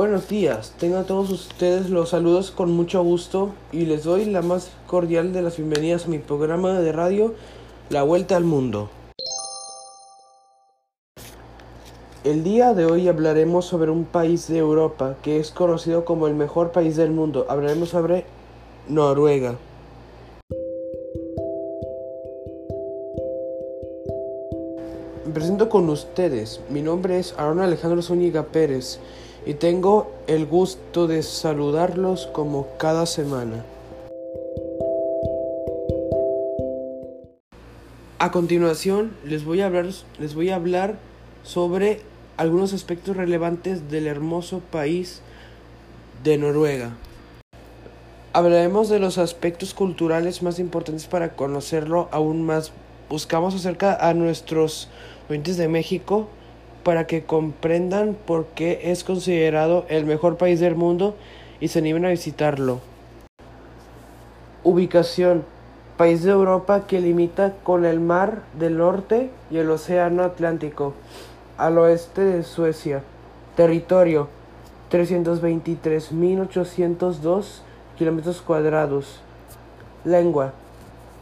Buenos días, tengan todos ustedes los saludos con mucho gusto y les doy la más cordial de las bienvenidas a mi programa de radio La Vuelta al Mundo. El día de hoy hablaremos sobre un país de Europa que es conocido como el mejor país del mundo. Hablaremos sobre Noruega. Me presento con ustedes. Mi nombre es Aaron Alejandro Zúñiga Pérez y tengo el gusto de saludarlos como cada semana. A continuación les voy a hablar, les voy a hablar sobre algunos aspectos relevantes del hermoso país de Noruega. Hablaremos de los aspectos culturales más importantes para conocerlo aún más. Buscamos acerca a nuestros oyentes de México para que comprendan por qué es considerado el mejor país del mundo y se animen a visitarlo. Ubicación. País de Europa que limita con el Mar del Norte y el Océano Atlántico, al oeste de Suecia. Territorio. 323.802 kilómetros cuadrados. Lengua.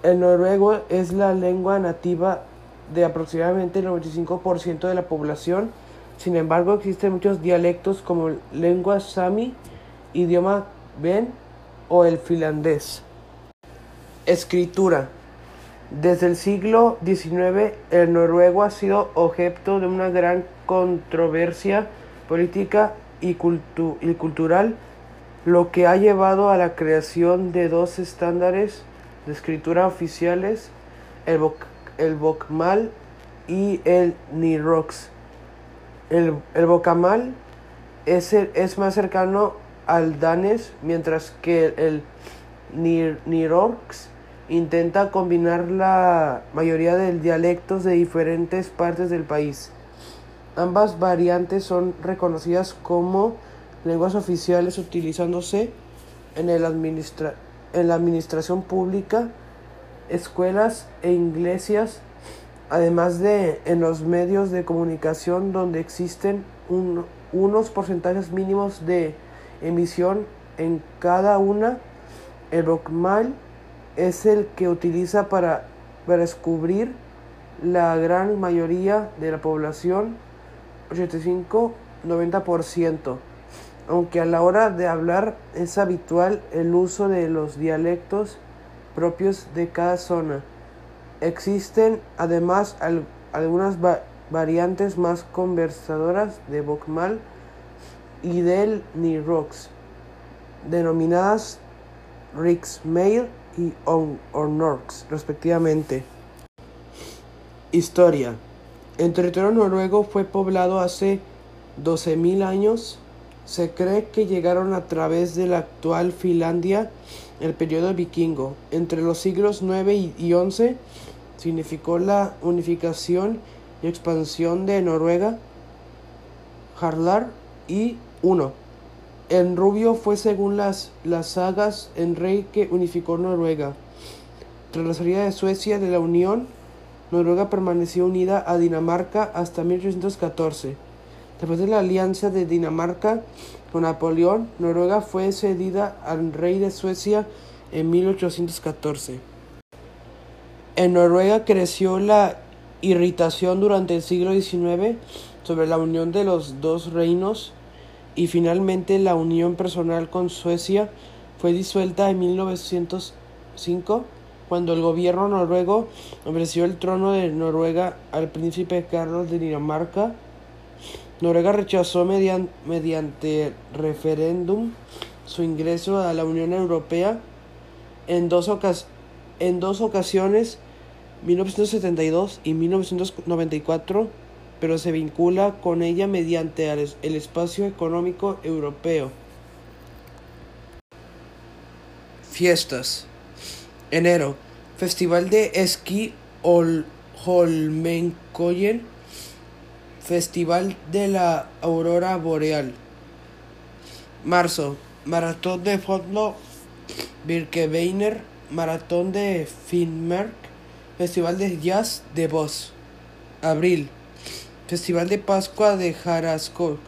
El noruego es la lengua nativa de aproximadamente el 95% de la población. Sin embargo, existen muchos dialectos como lengua sami, idioma ben o el finlandés. Escritura. Desde el siglo XIX, el noruego ha sido objeto de una gran controversia política y, y cultural, lo que ha llevado a la creación de dos estándares de escritura oficiales, el, el Bokmal y el Nirox. El, el es, es más cercano al danés, mientras que el Nirox intenta combinar la mayoría de dialectos de diferentes partes del país. Ambas variantes son reconocidas como lenguas oficiales utilizándose en, el administra en la administración pública escuelas e iglesias, además de en los medios de comunicación donde existen unos porcentajes mínimos de emisión en cada una. El Rockmal es el que utiliza para, para descubrir la gran mayoría de la población, 85-90%, aunque a la hora de hablar es habitual el uso de los dialectos propios de cada zona. Existen además algunas variantes más conversadoras de Bokmal y del Nirox, denominadas Riksmail y Ornorx, respectivamente. Historia. El territorio noruego fue poblado hace 12.000 años. Se cree que llegaron a través de la actual Finlandia el periodo vikingo, entre los siglos 9 y 11, significó la unificación y expansión de Noruega, Harlar y uno. El rubio fue según las, las sagas el rey que unificó Noruega. Tras la salida de Suecia de la Unión, Noruega permaneció unida a Dinamarca hasta 1814. Después de la alianza de Dinamarca con Napoleón, Noruega fue cedida al rey de Suecia en 1814. En Noruega creció la irritación durante el siglo XIX sobre la unión de los dos reinos y finalmente la unión personal con Suecia fue disuelta en 1905 cuando el gobierno noruego ofreció el trono de Noruega al príncipe Carlos de Dinamarca Noruega rechazó mediante referéndum su ingreso a la Unión Europea en dos, en dos ocasiones, 1972 y 1994, pero se vincula con ella mediante el espacio económico europeo. Fiestas. Enero. Festival de esquí Holmenkollen Festival de la Aurora Boreal. Marzo. Maratón de Fotlo Birkebeiner. Maratón de Finnmark. Festival de Jazz de Voss. Abril. Festival de Pascua de Jaraskog.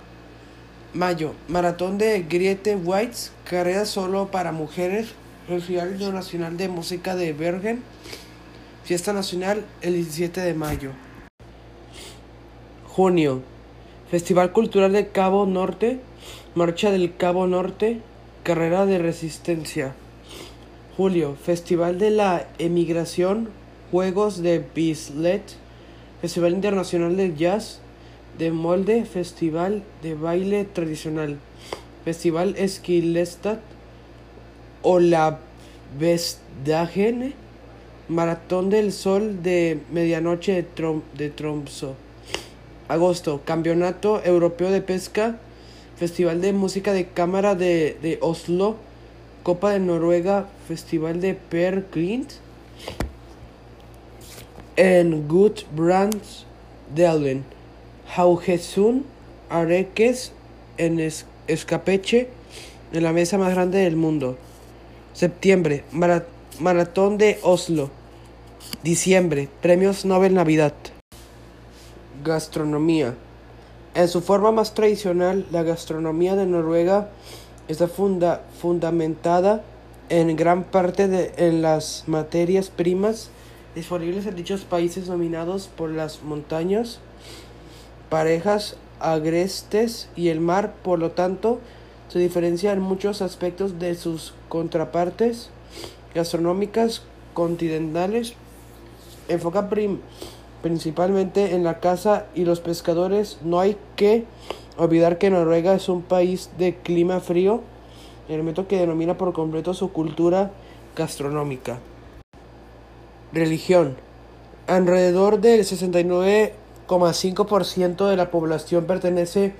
Mayo, Maratón de Griete Whites, carrera solo para mujeres, Festival Internacional de Música de Bergen, Fiesta Nacional el 17 de mayo. Junio, Festival Cultural de Cabo Norte, Marcha del Cabo Norte, Carrera de Resistencia. Julio, Festival de la Emigración, Juegos de Bislet, Festival Internacional de Jazz, de Molde, Festival de Baile Tradicional, Festival Esquilestad o la Vestdagen, Maratón del Sol de Medianoche de, Trom de Tromso. Agosto, Campeonato Europeo de Pesca, Festival de Música de Cámara de, de Oslo, Copa de Noruega, Festival de Per Clint, en Good Brands Delen, Haugesund, Areques, en Escapeche, en la mesa más grande del mundo. Septiembre, Maratón de Oslo. Diciembre, Premios Nobel Navidad. Gastronomía. En su forma más tradicional, la gastronomía de Noruega está funda fundamentada en gran parte de, en las materias primas disponibles en dichos países dominados por las montañas, parejas agrestes y el mar, por lo tanto, se diferencia en muchos aspectos de sus contrapartes gastronómicas continentales. Enfoca prim principalmente en la caza y los pescadores. No hay que olvidar que Noruega es un país de clima frío, elemento que denomina por completo su cultura gastronómica. Religión. Alrededor del 69,5% de la población pertenece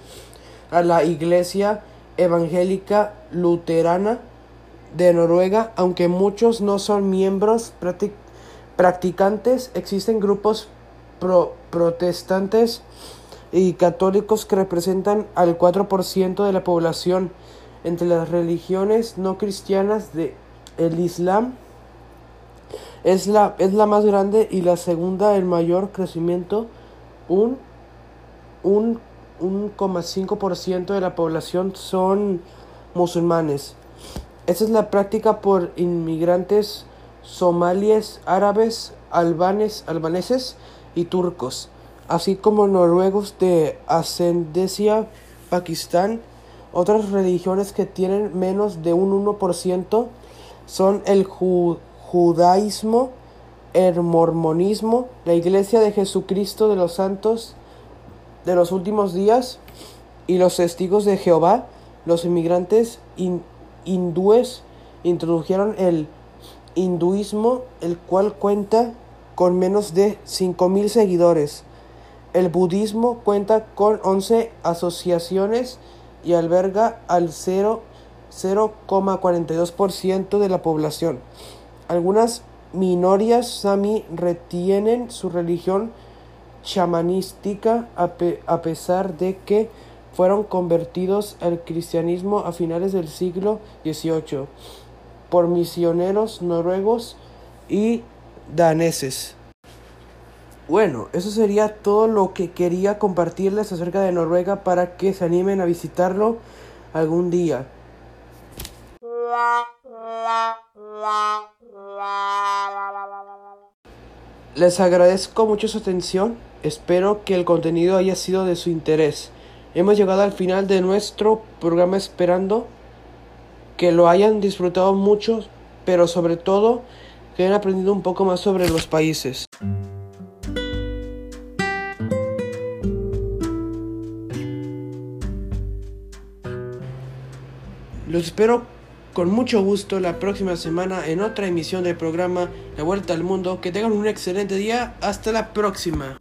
a la Iglesia Evangélica Luterana de Noruega, aunque muchos no son miembros practicantes, existen grupos protestantes y católicos que representan al 4% de la población. Entre las religiones no cristianas de el Islam es la, es la más grande y la segunda el mayor crecimiento, un, un 1,5% de la población son musulmanes. Esta es la práctica por inmigrantes somalíes, árabes, albanes, albaneses y turcos, así como noruegos de ascendencia Pakistán. Otras religiones que tienen menos de un 1% son el judaísmo, el mormonismo, la Iglesia de Jesucristo de los Santos de los últimos días y los testigos de Jehová, los inmigrantes hindúes introdujeron el hinduismo, el cual cuenta con menos de 5.000 seguidores. El budismo cuenta con 11 asociaciones y alberga al 0,42% de la población. Algunas minorías sami retienen su religión chamanística a, pesar de que fueron convertidos al cristianismo a finales del siglo XVIII por misioneros noruegos y daneses. Bueno, eso sería todo lo que quería compartirles acerca de Noruega para que se animen a visitarlo algún día. Les agradezco mucho su atención, espero que el contenido haya sido de su interés. Hemos llegado al final de nuestro programa esperando que lo hayan disfrutado mucho, pero sobre todo que hayan aprendido un poco más sobre los países. Los espero con mucho gusto la próxima semana en otra emisión del programa La Vuelta al Mundo. Que tengan un excelente día. Hasta la próxima.